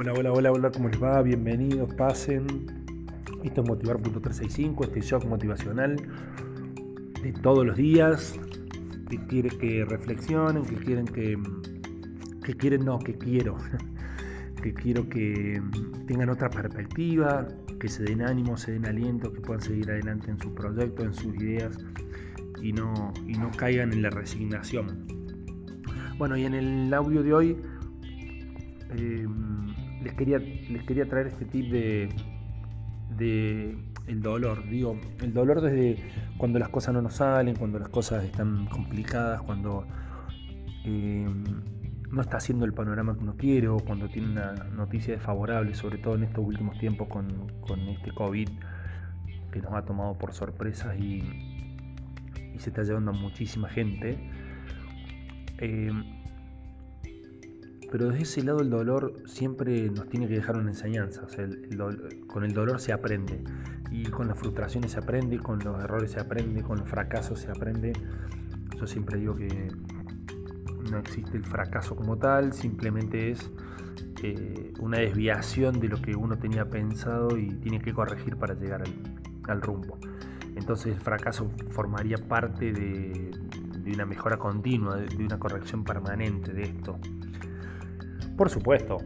Hola, hola, hola, hola, ¿cómo les va? Bienvenidos, pasen. Esto es Motivar.365, este shock motivacional de todos los días, que quiere que reflexionen, que quieren que, que quieren, no, que quiero, que quiero que tengan otra perspectiva, que se den ánimo, se den aliento, que puedan seguir adelante en su proyecto, en sus ideas y no, y no caigan en la resignación. Bueno, y en el audio de hoy eh, les quería, les quería traer este tip de, de el dolor. Digo, el dolor desde cuando las cosas no nos salen, cuando las cosas están complicadas, cuando eh, no está haciendo el panorama que uno quiere cuando tiene una noticia desfavorable, sobre todo en estos últimos tiempos con, este COVID que nos ha tomado por sorpresa y, y se está llevando a muchísima gente. Eh, pero desde ese lado el dolor siempre nos tiene que dejar una enseñanza. con el dolor se aprende. Y con las frustraciones se aprende, con los errores se aprende, con los fracasos se aprende. Yo siempre digo que no existe el fracaso como tal, simplemente es eh, una desviación de lo que uno tenía pensado y tiene que corregir para llegar al, rumbo. Entonces el fracaso formaría parte de, una mejora continua, de una corrección permanente de esto. Por supuesto,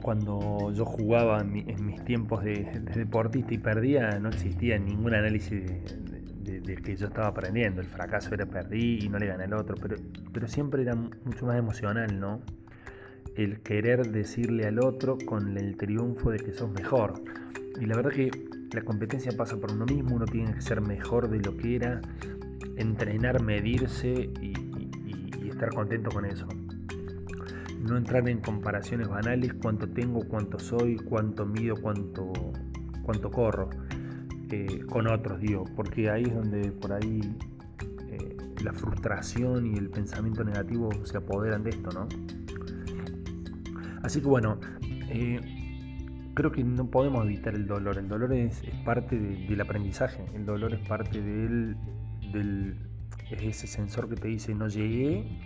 cuando yo jugaba en, mis tiempos de, deportista y perdía, no existía ningún análisis de, que yo estaba aprendiendo. El fracaso era perdí y no le gané al otro, pero, pero siempre era mucho más emocional, ¿no? El querer decirle al otro con el triunfo de que sos mejor. Y la verdad que la competencia pasa por uno mismo, uno tiene que ser mejor de lo que era, entrenar, medirse y estar contento con eso no entrar en comparaciones banales, cuánto tengo, cuánto soy, cuánto mido, cuánto, cuánto corro eh, con otros, digo, porque ahí es donde por ahí eh, la frustración y el pensamiento negativo se apoderan de esto, ¿no? Así que bueno, eh, creo que no podemos evitar el dolor, el dolor es, parte del aprendizaje, el dolor es parte del, del es ese sensor que te dice no llegué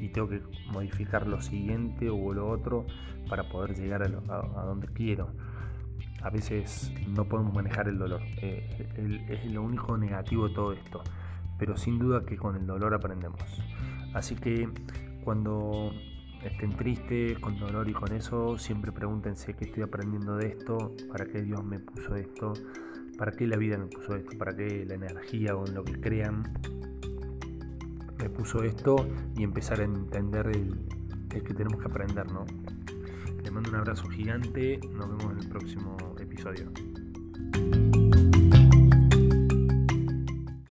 y tengo que modificar lo siguiente o lo otro para poder llegar a, donde quiero. A veces no podemos manejar el dolor, eh, es lo único negativo de todo esto, pero sin duda que con el dolor aprendemos. Así que cuando estén tristes, con dolor y con eso, siempre pregúntense qué estoy aprendiendo de esto, para qué Dios me puso esto, para qué la vida me puso esto, para qué la energía o en lo que crean me puso esto y empezar a entender el, que tenemos que aprender, ¿no? Les mando un abrazo gigante, nos vemos en el próximo episodio.